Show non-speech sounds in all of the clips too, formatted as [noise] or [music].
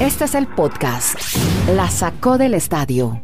Este es el podcast. La sacó del estadio.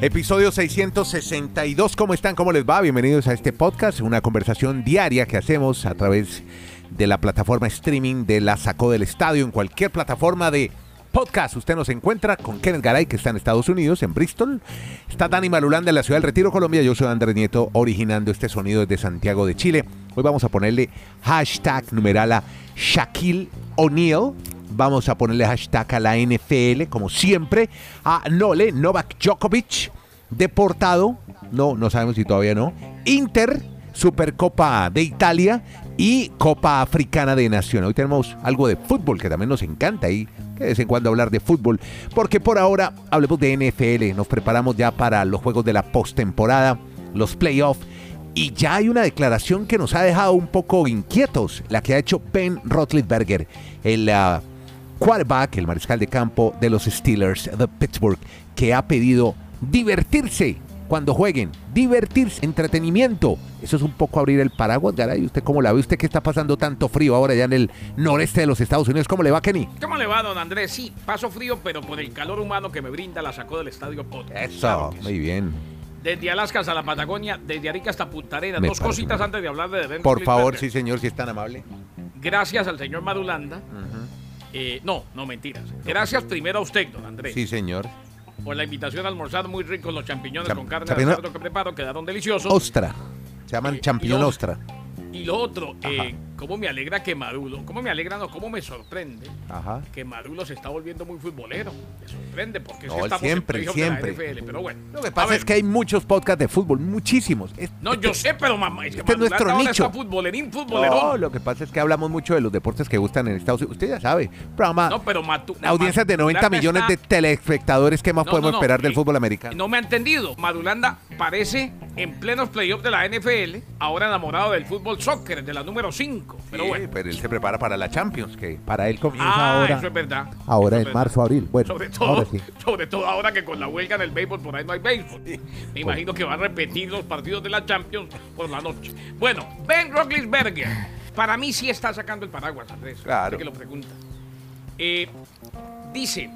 Episodio 662, ¿cómo están? ¿Cómo les va? Bienvenidos a este podcast, una conversación diaria que hacemos a través de la plataforma streaming de La Sacó del Estadio, en cualquier plataforma de podcast. Usted nos encuentra con Kenneth Garay, que está en Estados Unidos, en Bristol. Está Dani Malulanda en la ciudad del Retiro, Colombia. Yo soy Andrés Nieto, originando este sonido desde Santiago de Chile. Hoy vamos a ponerle hashtag numerala Shaquille O'Neal. Vamos a ponerle hashtag a la NFL, como siempre. A Nole, Novak Djokovic, deportado. No, no sabemos si todavía no. Inter, Supercopa de Italia y Copa Africana de Naciones. Hoy tenemos algo de fútbol que también nos encanta y de vez en cuando hablar de fútbol, porque por ahora hablemos de NFL, nos preparamos ya para los juegos de la postemporada, los playoffs, y ya hay una declaración que nos ha dejado un poco inquietos, la que ha hecho Ben Roethlisberger, el uh, quarterback, el mariscal de campo de los Steelers de Pittsburgh, que ha pedido divertirse cuando jueguen, divertirse, entretenimiento. Eso es un poco abrir el paraguas, Garay. ¿Usted cómo la ve? ¿Usted que está pasando tanto frío ahora ya en el noreste de los Estados Unidos? ¿Cómo le va, Kenny? ¿Cómo le va, don Andrés? Sí, paso frío, pero con el calor humano que me brinda la sacó del estadio Podcast. Eso, Claro que sí. muy bien. Desde Alaska hasta la Patagonia, desde Arica hasta Punta Arenas. Dos cositas antes de hablar de Ben Por favor, sí, señor, si es tan amable. Gracias al señor Madulanda. Eh, no, no mentiras. Gracias primero a usted, don Andrés, Sí, señor. Por la invitación a almorzar muy rico los champiñones Cham- con carne de cerdo que preparo, quedaron deliciosos. Ostra. Se llaman Eh, champiñón y lo- ostra. Y lo otro, eh, cómo me alegra que Maduro, cómo me alegra, no, cómo me sorprende Ajá. que Maduro se está volviendo muy futbolero. Me sorprende porque es No, que él estamos siempre, en playoff de la siempre. NFL, pero bueno. Lo que pasa es que hay muchos podcasts de fútbol, muchísimos. Es- No, yo sé, pero mamá, es que Este es nuestro nicho. está futbolerín, futbolerón. No, lo que pasa es que hablamos mucho de los deportes que gustan en Estados Unidos. Usted ya sabe. Programa, No, pero Matu- audiencias de 90 Madulanda millones de telespectadores. ¿Qué más No, podemos no, esperar del eh, fútbol americano? No me ha entendido. Madulanda parece en plenos playoffs de la NFL, ahora enamorado del fútbol soccer, de la número 5. Pero Sí, bueno. pero él se prepara para la Champions, que para él comienza Ah, ahora. eso es verdad. ahora Eso en marzo, abril. Bueno, Sobre todo, ahora sí. [laughs] sobre todo ahora que con la huelga en el béisbol por ahí no hay béisbol. Me imagino que va a repetir los partidos de la Champions por la noche. Bueno, Ben Roethlisberger. Para mí sí está sacando el paraguas, Andrés. Claro. que lo pregunta. Eh, dice,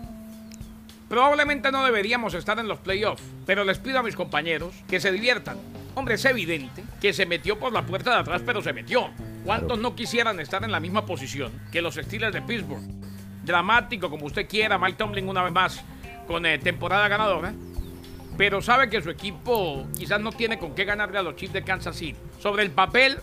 probablemente no deberíamos estar en los playoffs, pero les pido a mis compañeros que se diviertan. Hombre, es evidente que se metió por la puerta de atrás, pero se metió. ¿Cuántos no quisieran estar en la misma posición que los Steelers de Pittsburgh? Dramático, como usted quiera, Mike Tomlin una vez más con eh, temporada ganadora, pero sabe que su equipo quizás no tiene con qué ganarle a los Chiefs de Kansas City. Sobre el papel,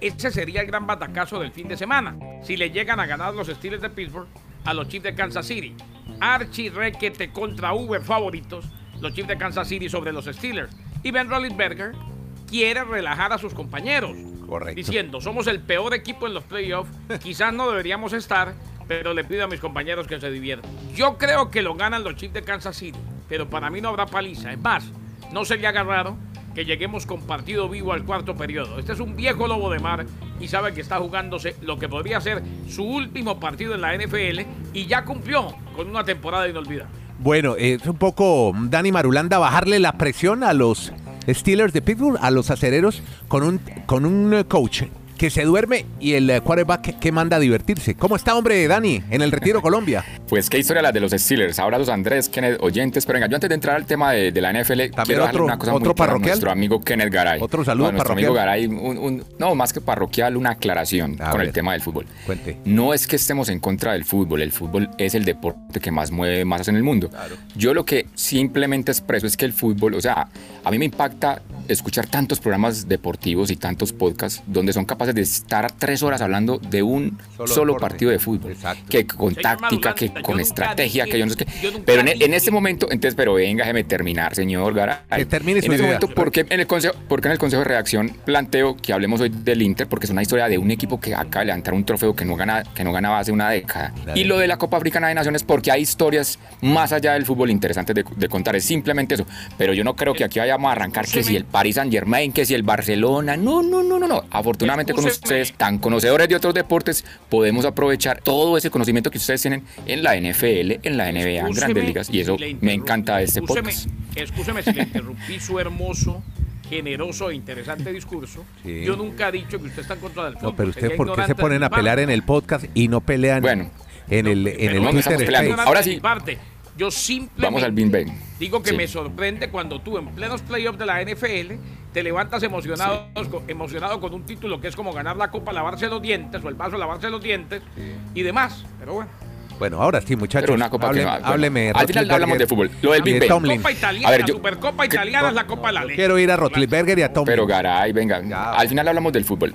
ese sería el gran batacazo del fin de semana, si le llegan a ganar los Steelers de Pittsburgh a los Chiefs de Kansas City. Archie Requete contra Uber favoritos, los Chiefs de Kansas City sobre los Steelers. Y Ben Roethlisberger quiere relajar a sus compañeros. Correcto. Diciendo, somos el peor equipo en los playoffs, quizás no deberíamos estar, pero le pido a mis compañeros que se diviertan. Yo creo que lo ganan los Chiefs de Kansas City, pero para mí no habrá paliza. Es más, no sería raro que lleguemos con partido vivo al cuarto periodo. Este es un viejo lobo de mar y sabe que está jugándose lo que podría ser su último partido en la NFL y ya cumplió con una temporada inolvidable. Bueno, es un poco Dani Marulanda bajarle la presión a los Steelers de Pittsburgh, a los acereros, con un, con un eh, coach que se duerme y el eh, quarterback que manda a divertirse. ¿Cómo está, hombre, Dani, en el Retiro [laughs] Colombia? Pues qué historia la de los Steelers. Abrazos Andrés, Kenneth, oyentes. Pero venga, yo antes de entrar al tema de, de la NFL, quiero darle otro- una cosa otro muy clara a parroquial? nuestro amigo Kenneth Garay. Otro saludo a nuestro amigo. Garay, un- un- no, más que parroquial, una aclaración A con ver. el tema del fútbol. Cuente. No es que estemos en contra del fútbol, el fútbol es el deporte que más mueve masas en el mundo. Yo lo que simplemente expreso es que el fútbol, o sea, a mí me impacta escuchar tantos programas deportivos y tantos podcasts donde son capaces de estar tres horas hablando de un Solo partido de fútbol. Exacto. Que con táctica, que con estrategia, dije- que yo no sé qué. Pero en, dije- en este momento, entonces, pero venga, déjeme terminar, señor Garay. Que termine su En este momento, ¿por qué en el consejo, por qué en el consejo de reacción planteo que hablemos hoy del Inter? Porque es una historia de un equipo que acaba de levantar un trofeo que no, gana, que no ganaba hace una década. Dale. Y lo de la Copa Africana de Naciones, porque hay historias más allá del fútbol interesantes de, de contar. Es simplemente eso. Pero yo no creo que aquí vaya vayamos a arrancar que si el Paris Saint Germain, que si el Barcelona. No, no, no, no, no. Afortunadamente con ustedes, tan conocedores de otros deportes, podemos aprovechar todo ese conocimiento que ustedes tienen en la NFL, en la NBA, en grandes ligas. Y eso me encanta de este podcast. Escúcheme si le interrumpí su hermoso generoso e interesante discurso. Yo nunca he dicho que usted está en contra del fútbol. No, pero usted, ¿por qué se ponen a pelear en el podcast y no pelean bueno, en el, en el Twitter? Ahora sí. Yo simplemente Vamos al Big digo que me sorprende cuando tú en plenos playoffs de la NFL te levantas emocionado, con, emocionado con un título que es como ganar la copa, lavarse los dientes o el vaso, lavarse los dientes y demás. Pero bueno. Bueno, ahora sí, muchachos. Pero una copa hábleme. Al final hablamos de fútbol. Lo del Big Ben. La Copa italiana, a ver, yo, la Supercopa italiana es la Copa de la Ley. Quiero ir a Rotlisberger y a Tomlin. Pero Garay, venga. al final hablamos del fútbol.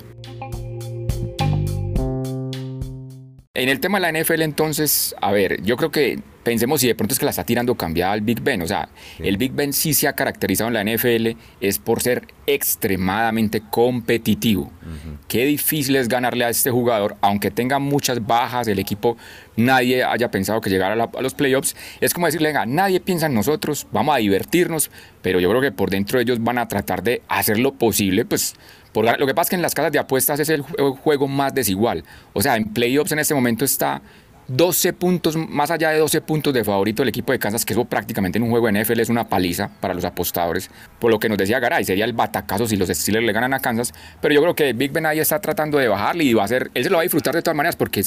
En el tema de la NFL, entonces, a ver, yo creo que pensemos si de pronto es que la está tirando cambiada al Big Ben. O sea, el Big Ben sí se ha caracterizado en la NFL es por ser extremadamente competitivo. Qué difícil es ganarle a este jugador, aunque tenga muchas bajas, el equipo nadie haya pensado que llegara a, los playoffs. Es como decirle, venga, nadie piensa en nosotros, vamos a divertirnos, pero yo creo que por dentro ellos van a tratar de hacer lo posible, pues lo que pasa es que en las casas de apuestas es el juego más desigual. O sea, en playoffs en este momento está 12 puntos, más allá de 12 puntos de favorito el equipo de Kansas, que eso prácticamente en un juego de NFL es una paliza para los apostadores, por lo que nos decía Garay, sería el batacazo si los Steelers le ganan a Kansas, pero yo creo que Big Ben ahí está tratando de bajarle y va a ser, él se lo va a disfrutar de todas maneras porque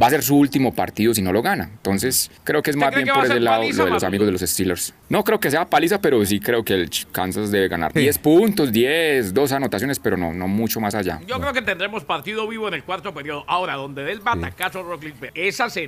va a ser su último partido si no lo gana. Entonces, creo que es más bien por ese lado de los amigos de los Steelers. No creo que sea paliza, pero sí creo que el Kansas debe ganar 10 puntos, 10, dos anotaciones, pero no, no mucho más allá. Yo creo que tendremos partido vivo en el cuarto periodo. Ahora, donde dé el batacazo sí. esa sería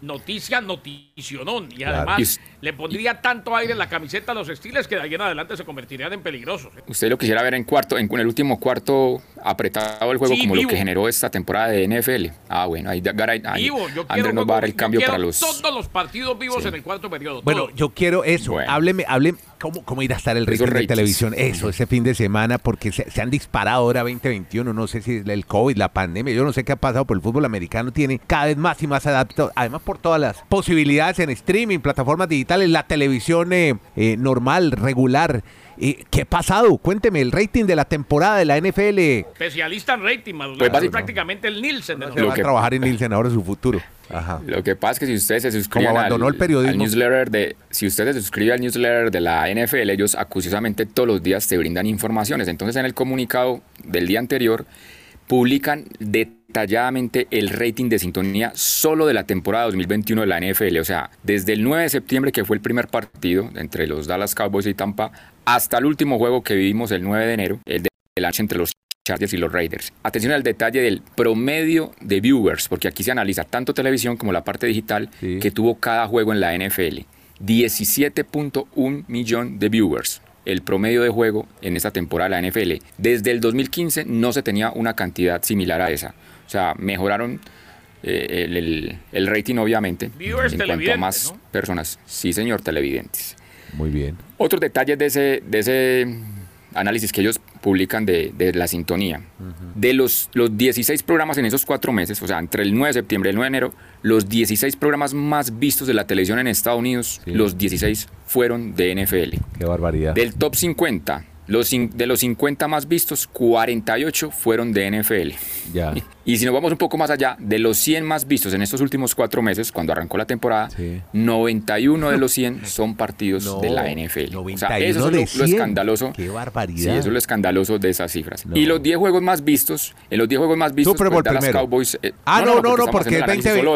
noticia noticionón y además le pondría tanto aire en la camiseta a los estiles que de ahí en adelante se convertirían en peligrosos. ¿eh? Usted lo quisiera ver en cuarto, en, el último cuarto apretado el juego como lo que generó esta temporada de NFL. Ah, bueno, ahí, ahí, Andrés nos va a dar el cambio para los todos los partidos vivos en el cuarto periodo. Bueno, yo quiero eso. Hábleme, hábleme cómo, cómo irá a estar el rating de televisión. Eso, ese fin de semana porque se, se, han disparado ahora 2021, no sé si es el COVID, la pandemia, yo no sé qué ha pasado, pero el fútbol americano tiene cada vez más y más adaptado, además por todas las posibilidades en streaming, plataformas digitales, la televisión eh, eh, normal, regular. Eh, ¿Qué ha pasado? Cuénteme el rating de la temporada de la NFL. Especialista en rating, Maduro. Pues prácticamente el Nielsen. De va a trabajar en Nielsen ahora su futuro. Ajá. Lo que pasa es que si ustedes se suscriben al, el periodismo. newsletter de, si ustedes se suscriben al newsletter de la NFL, ellos acuciosamente todos los días te brindan informaciones. Entonces en el comunicado del día anterior publican detalladamente el rating de sintonía solo de la temporada 2021 de la NFL. O sea, desde el 9 de septiembre, que fue el primer partido entre los Dallas Cowboys y Tampa, hasta el último juego que vivimos el 9 de enero, el de lancha entre los Chargers y los Raiders. Atención al detalle del promedio de viewers, porque aquí se analiza tanto televisión como la parte digital que tuvo cada juego en la NFL. 17.1 millón de viewers el promedio de juego en esta temporada de la NFL. Desde el 2015 no se tenía una cantidad similar a esa. O sea, mejoraron eh, el, rating obviamente en cuanto a más personas. Sí, señor, televidentes. Muy bien. Otros detalles de ese, de ese análisis que ellos publican de, la sintonía. De los, los 16 programas en esos cuatro meses, o sea, entre el 9 de septiembre y el 9 de enero, los 16 programas más vistos de la televisión en Estados Unidos, los 16 fueron de NFL. Qué barbaridad. Del top 50, los, de los 50 más vistos, 48 fueron de NFL. Ya. Y si nos vamos un poco más allá, de los 100 más vistos en estos últimos cuatro meses, cuando arrancó la temporada, 91 de los 100 son partidos [laughs] de la NFL. o sea, eso es lo, escandaloso. Qué barbaridad. Sí, eso es lo escandaloso de esas cifras. Y los 10 juegos más vistos, en los 10 juegos más vistos, Super pues, Cowboys. Eh, ah, no, no, no, porque,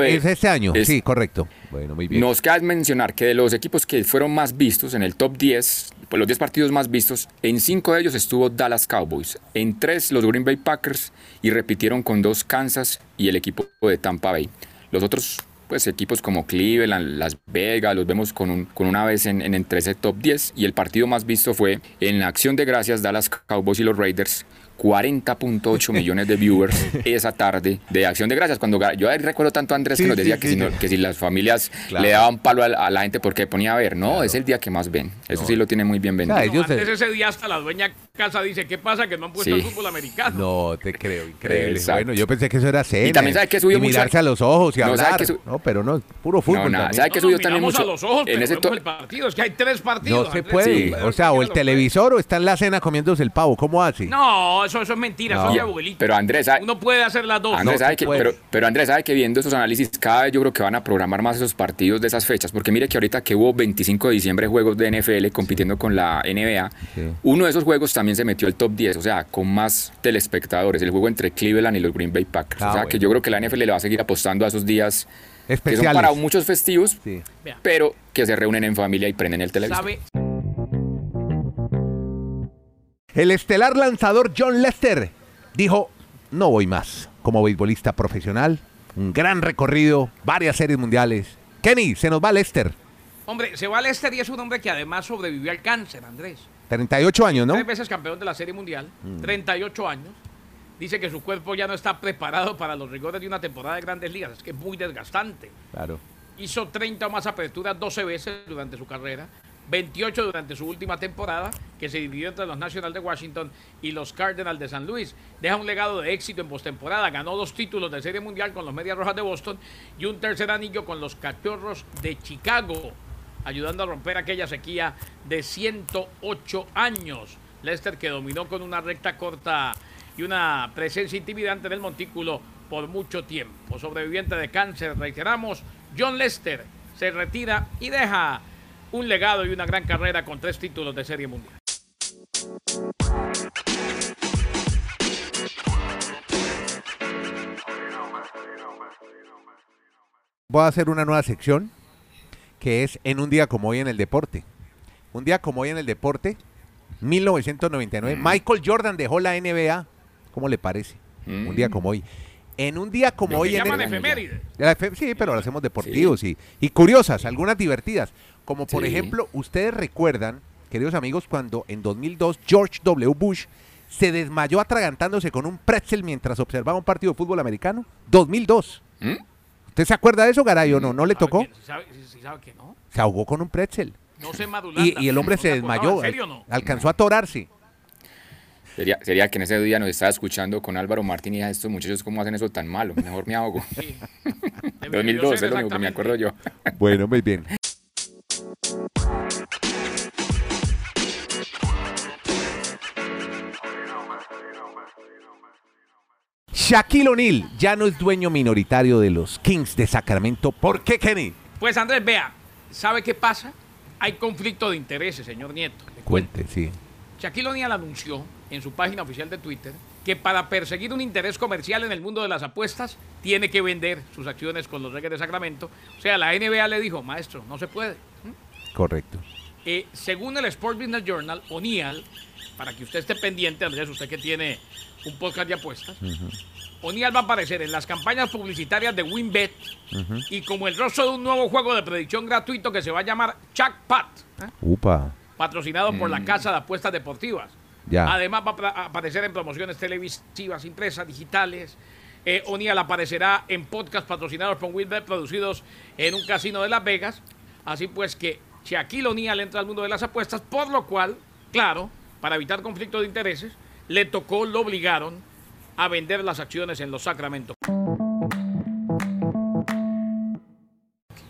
es este año. sí, correcto. Bueno, muy bien. Nos cabe mencionar que de los equipos que fueron más vistos en el top 10, pues los 10 partidos más vistos, en 5 de ellos estuvo Dallas Cowboys, en 3 los Green Bay Packers y repitieron con dos Kansas y el equipo de Tampa Bay. Los otros pues equipos como Cleveland, Las Vegas, los vemos con, un, con una vez en, en, entre ese top 10 y el partido más visto fue en la acción de gracias Dallas Cowboys y los Raiders 40.8 millones de viewers [laughs] esa tarde de Acción de Gracias. Cuando yo ahí recuerdo tanto a Andrés Sí, que nos decía sí, que, sí, si no- que si las familias Claro. le daban palo a la, a la gente porque ponía a ver. No, es el día que más ven. Eso sí lo tiene muy bien vendido. Antes se- ese día hasta la dueña casa dice, ¿qué pasa que no han puesto Sí. el fútbol americano? No, te creo, increíble. Exacto. Bueno, yo pensé que eso era cena. Y también sabe que subió y mucho- mirarse a los ojos y No, hablar. su- No, pero no, puro fútbol No, nada, también. ¿sabe que No, subió también mucho? a los ojos, en ese to- el partido. Es que hay tres partidos. No se puede. Sí. O sea, o el televisor o está en la cena comiéndose el pavo. ¿Cómo hace? No, eso, eso es mentira, No. eso es de abuelito. Pero Andrés, ¿sabe- Uno puede hacer las dos. Andrés No sabe que, pero, pero Andrés sabe que viendo esos análisis, cada vez yo creo que van a programar más esos partidos de esas fechas. Porque mire que ahorita que hubo 25 de diciembre juegos de NFL compitiendo con la NBA, Sí. uno de esos juegos también se metió al top 10, o sea, con más telespectadores, el juego entre Cleveland y los Green Bay Packers. Ah, o sea, bueno. que yo creo que la NFL le va a seguir apostando a esos días que son Especiales. para muchos festivos, Sí. Pero que se reúnen en familia y prenden el televisor. ¿sabe? El estelar lanzador John Lester dijo, no voy más. Como beisbolista profesional, un gran recorrido, varias series mundiales. Kenny, se nos va Lester. Hombre, se va Lester y es un hombre que además sobrevivió al cáncer, Andrés. 38 años, ¿no? Tres veces campeón de la Serie Mundial, 38 años. Dice que su cuerpo ya no está preparado para los rigores de una temporada de grandes ligas. Es que es muy desgastante. Claro. Hizo 30 o más aperturas 12 veces durante su carrera, 28 durante su última temporada, que se dividió entre los Nationals de Washington y los Cardinals de San Luis. Deja un legado de éxito en postemporada, ganó dos títulos de Serie Mundial con los Medias Rojas de Boston y un tercer anillo con los Cachorros de Chicago, ayudando a romper aquella sequía de 108 años. Lester que dominó con una recta corta y una presencia intimidante en el montículo por mucho tiempo. Sobreviviente de cáncer, reiteramos, John Lester se retira y deja un legado y una gran carrera con tres títulos de Serie Mundial. Voy a hacer una nueva sección que es en un día como hoy en el deporte. Un día como hoy en el deporte, 1999, Michael Jordan dejó la NBA. ¿Cómo le parece? Mm. Un día como hoy. En un día como hoy en llaman el efeméride. La efe- Sí, pero lo hacemos deportivos y, y curiosas, algunas divertidas. Como por Sí. ejemplo, ustedes recuerdan, queridos amigos, cuando en 2002 George W. Bush se desmayó atragantándose con un pretzel mientras observaba un partido de fútbol americano. 2002. ¿Mm? ¿Usted se acuerda de eso, Garay, o no? ¿No le ¿Sabe tocó? que- sí sabe, sabe que no? Se ahogó con un pretzel. No sé Y, y el hombre ¿No se desmayó. ¿En serio o no? Alcanzó a atorarse. Sería, sería que en ese día nos estaba escuchando con Álvaro Martín y dije, estos muchachos, ¿cómo hacen eso tan malo? Mejor me ahogo. Sí. [laughs] 2002 es lo único que me acuerdo yo. Bueno, muy bien. Shaquille O'Neal ya no es dueño minoritario de los Kings de Sacramento. ¿Por qué, Kenny? Pues Andrés, vea, ¿sabe qué pasa? Hay conflicto de intereses, señor Nieto. Cuente, sí. Shaquille O'Neal anunció en su página oficial de Twitter que para perseguir un interés comercial en el mundo de las apuestas tiene que vender sus acciones con los Reyes de Sacramento. O sea, la NBA le dijo, maestro, no se puede. Correcto. Eh, según el Sport Business Journal, O'Neal, para que usted esté pendiente, Andrés, usted que tiene un podcast de apuestas, O'Neal va a aparecer en las campañas publicitarias de WinBet y como el rostro de un nuevo juego de predicción gratuito que se va a llamar Jackpot, ¿eh? Upa. patrocinado por la Casa de Apuestas Deportivas. Ya. Además va a pra- a aparecer en promociones televisivas, impresas, digitales. Eh, O'Neal aparecerá en podcast patrocinados por WinBet, producidos en un casino de Las Vegas. Así pues que Shaquille O'Neal entra al mundo de las apuestas, por lo cual, claro, para evitar conflicto de intereses, le tocó, lo obligaron a vender las acciones en los Sacramento.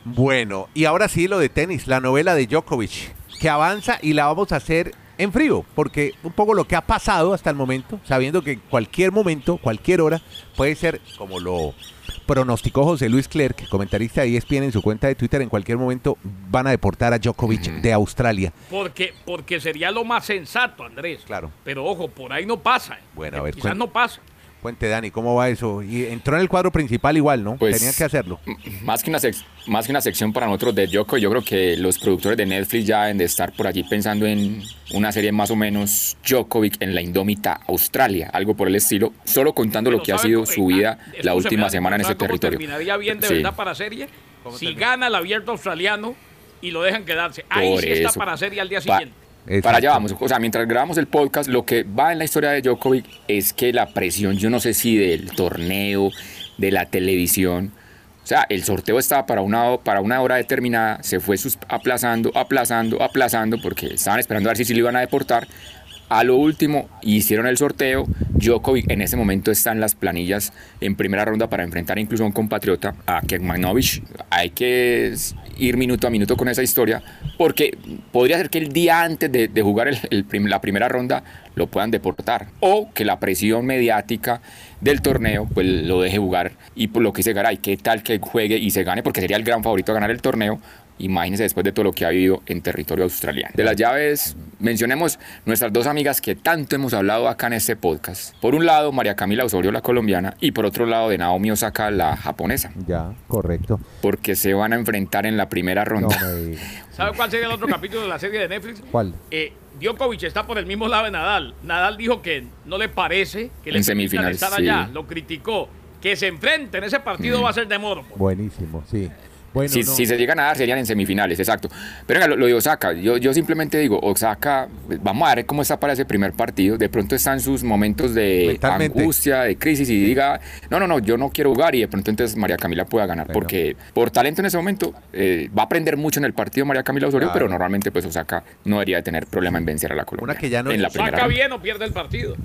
Bueno, y ahora sí lo de tenis, la novela de Djokovic, que avanza y la vamos a hacer en frío, porque un poco lo que ha pasado hasta el momento, sabiendo que en cualquier momento, cualquier hora, puede ser como lo pronosticó José Luis Clerc, comentarista de ESPN en su cuenta de Twitter, en cualquier momento van a deportar a Djokovic de Australia. Porque, porque sería lo más sensato, Andrés. Claro. Pero ojo, por ahí no pasa. ¿eh? Bueno, a ver, Quizás no pasa. Cuente Dani, ¿cómo va eso? Y entró en el cuadro principal igual, ¿no? Pues- Tenían que hacerlo. Más que, una sec- más que una sección para nosotros de Yoko, yo creo que los productores de Netflix ya deben de estar por allí pensando en una serie más o menos Djokovic en la indómita Australia, algo por el estilo, solo contando lo que ha ¿sabe sido su vida la última ¿sabe semana en ese territorio. terminaría bien de Sí. verdad para serie? ¿Cómo Si termina? gana el abierto australiano y lo dejan quedarse. Ahí Por sí está eso. para serie al día Pa- siguiente. Para allá vamos. O sea, mientras grabamos el podcast, lo que va en la historia de Djokovic es que la presión, yo no sé si del torneo, de la televisión, o sea, el sorteo estaba para una, para una hora determinada, se fue aplazando, aplazando, aplazando, porque estaban esperando a ver si, sí lo iban a deportar. A lo último, hicieron el sorteo. Djokovic en ese momento está en las planillas en primera ronda para enfrentar incluso a un compatriota, a Kekmanovic. Hay que ir minuto a minuto con esa historia, porque podría ser que el día antes de, jugar la primera ronda lo puedan deportar, o que la presión mediática del torneo pues lo deje jugar y por lo que dice Garay, qué tal que juegue y se gane, porque sería el gran favorito a ganar el torneo. Imagínense después de todo lo que ha vivido en territorio australiano. De las llaves, mencionemos nuestras dos amigas que tanto hemos hablado acá en este podcast. Por un lado, María Camila Osorio, la colombiana, y por otro lado, de Naomi Osaka, la japonesa, Ya, correcto. porque se van a enfrentar en la primera No ronda. me digas. [laughs] ¿Sabe cuál sería el otro capítulo de la serie de Netflix? ¿Cuál? Eh, Djokovic está por el mismo lado de Nadal. Nadal dijo que no le parece que le semifinales, estar sí. allá. Lo criticó. Que se enfrenten. Ese partido va a ser de moro. Buenísimo, sí. Bueno, si, no. si se llegan a dar, serían en semifinales, exacto. Pero venga, lo, lo de Osaka, yo, yo simplemente digo, Osaka, vamos a ver cómo está para ese primer partido. De pronto están sus momentos de angustia, de crisis, y diga, no, no, no, yo no quiero jugar, y de pronto entonces María Camila pueda ganar. Bueno. Porque por talento en ese momento eh, va a aprender mucho en el partido María Camila Osorio, Claro. pero normalmente pues Osaka no debería de tener problema en vencer a la Colombia. Una que ya no- en la bien o pierde el partido.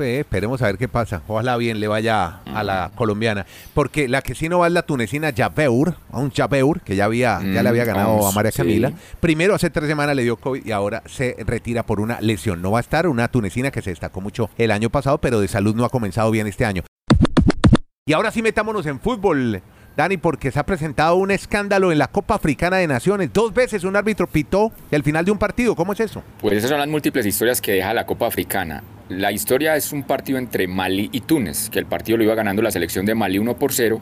Pues, esperemos a ver qué pasa. Ojalá bien le vaya a la colombiana. Porque la que sí no va es la tunecina Jabeur, a un Jabeur que ya había, ya le había Mm, ganado vamos, a María sí. Camila. Primero hace tres semanas le dio COVID y ahora se retira por una lesión. No va a estar una tunecina que se destacó mucho el año pasado, pero de salud no ha comenzado bien este año. Y ahora sí metámonos en fútbol. Dani, porque se ha presentado un escándalo en la Copa Africana de Naciones. Dos veces un árbitro pitó el final de un partido. ¿Cómo es eso? Pues esas son las múltiples historias que deja la Copa Africana. La historia es un partido entre Mali y Túnez, que el partido lo iba ganando la selección de Mali 1 por 0,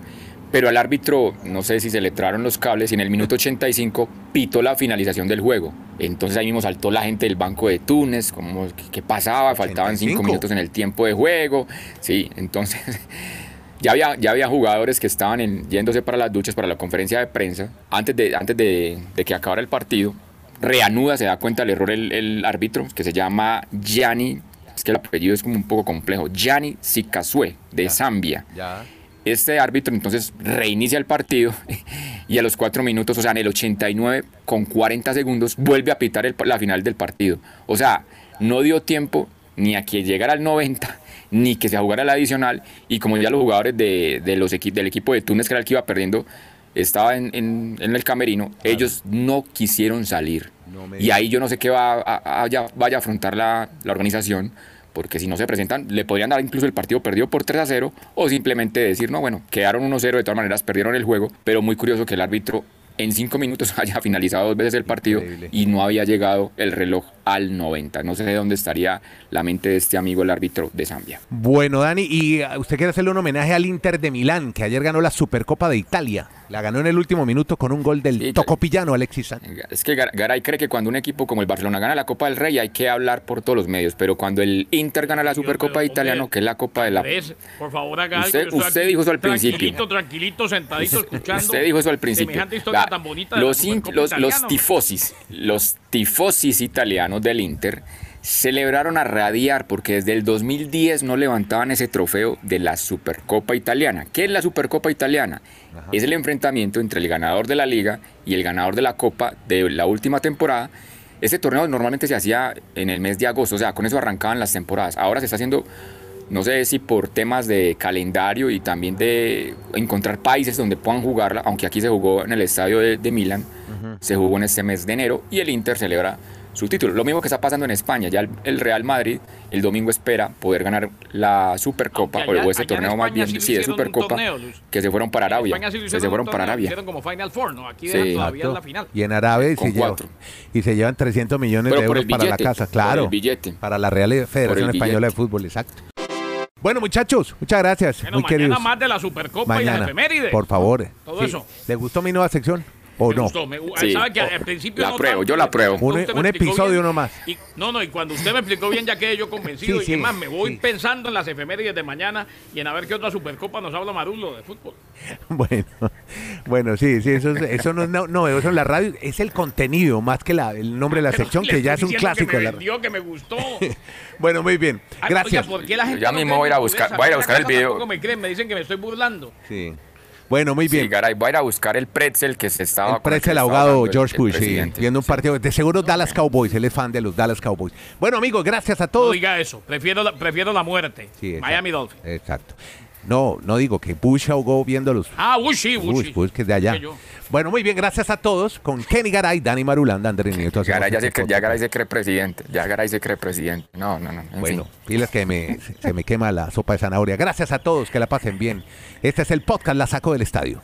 pero al árbitro, no sé si se le traron los cables, y en el minuto 85 pitó la finalización del juego. Entonces ahí mismo saltó la gente del banco de Túnez, como ¿qué, pasaba? Faltaban 5 85. minutos en el tiempo de juego. Sí, entonces [laughs] ya había, ya había jugadores que estaban en- yéndose para las duchas, para la conferencia de prensa, antes de, antes de, de que acabara el partido. Reanuda, se da cuenta del error el, el árbitro, que se llama Gianni, que el apellido es como un poco complejo, Gianni Sikasue, de Zambia. Ya. Este árbitro entonces reinicia el partido [laughs] y a los cuatro minutos, o sea, en el 89 con 40 segundos, vuelve a pitar el- la final del partido. O sea, no dio tiempo ni a que llegara al 90, [laughs] ni que se jugara el adicional. Y como ya los jugadores de, de los equi- del equipo de Túnez, que era el que iba perdiendo, estaba en, en- en el camerino, ellos no quisieron salir. No me y ahí yo no sé qué va a- a- ya vaya a afrontar la, la organización, porque si no se presentan, le podrían dar incluso el partido perdido por 3 a 0, o simplemente decir, no, bueno, quedaron 1 0, de todas maneras perdieron el juego, pero muy curioso que el árbitro en 5 minutos [laughs] haya finalizado dos veces el partido Increíble. y no había llegado el reloj al 90. No sé de dónde estaría la mente de este amigo, el árbitro de Zambia. Bueno, Dani, y uh, usted quiere hacerle un homenaje al Inter de Milán, que ayer ganó la Supercopa de Italia. La ganó en el último minuto con un gol del Sí, tocopillano Alexis Sánchez. Es que Gar- Garay cree que cuando un equipo como el Barcelona gana la Copa del Rey hay que hablar por todos los medios, pero cuando el Inter gana la Supercopa de Italiano, hombre, que es la Copa de la... Por favor, haga Usted- usted dijo eso al principio. Tranquilito, tranquilito, sentadito, [laughs] escuchando. Usted dijo eso al principio. Semejante historia La- tan bonita de la los, in- los, los italiana. tifosis, los tifosis italianos del Inter celebraron a radiar porque desde el 2010 no levantaban ese trofeo de la Supercopa italiana. ¿Qué es la Supercopa italiana? Es el enfrentamiento entre el ganador de la liga y el ganador de la Copa de la última temporada. Este torneo normalmente se hacía en el mes de agosto, o sea, con eso arrancaban las temporadas. Ahora se está haciendo no sé si por temas de calendario y también de encontrar países donde puedan jugarla, aunque aquí se jugó en el estadio de, de Milán, se jugó en este mes de enero y el Inter celebra su título. Lo mismo que está pasando en España, ya el, el Real Madrid el domingo espera poder ganar la Supercopa allá- o este torneo más bien, sí sí, de Supercopa, torneo, que se fueron para Arabia, sí que se fueron para Arabia. Como Final Four, ¿no? Aquí Sí. dejan todavía en la Exacto. final. Y en Arabia y se, llevan, y se llevan 300 millones Pero de euros para la casa, por claro. el billete. Para la Real Federación Española de. Fútbol, exacto. Bueno, muchachos, muchas gracias. Bueno, muy mañana queridos. más de la Supercopa y las efemérides. por favor. Todo Sí. eso. ¿Le gustó mi nueva sección? ¿O me no? gustó, me- Sí, ¿sabe que o- al principio la no apruebo, tanto, yo la después Un- me un episodio bien, nomás. y- no, no, y cuando usted me explicó bien, ya quedé yo convencido. Sí, y sí, más, me voy sí. pensando en las efemérides de mañana y en a ver qué otra Supercopa nos habla Marulo de fútbol. [laughs] Bueno, bueno, sí, sí, eso, es- eso no es no, novedoso en la radio, es el contenido más que la, el nombre de la Pero sección, que ya es un clásico Que de me vendió, que me gustó. [laughs] Bueno, muy bien, Ah, gracias. oiga, ¿por qué la gente ya no mismo voy a ir a buscar- voy a ir a cosa? buscar el video. Me creen, me dicen que me estoy burlando. Sí. Bueno, muy Sí, bien. Garay, voy a ir a buscar el pretzel que se estaba. el que el hablando el- George el Bush, sí, presidente. viendo un partido, de seguro Dallas Cowboys, él es fan de los Dallas Cowboys. Bueno, amigos, gracias a No todos. diga eso, prefiero la, prefiero la muerte. Sí. Miami Dolphins. Exacto. No, no digo que Bush ahogó viendo los Ah, Bush sí, Bush, Bush. Bush, que es de allá. Bueno, muy bien, gracias a todos. Con Kenny Garay, Dani Marulanda, Andrés Nieto. Garay ya, este se, cre- ya. Garay se cree presidente. Ya Garay se cree presidente. No, no, no. en Bueno, fin. pilas que me, se me quema la sopa de zanahoria. Gracias a todos, que la pasen bien. Este es el podcast La Saco del Estadio.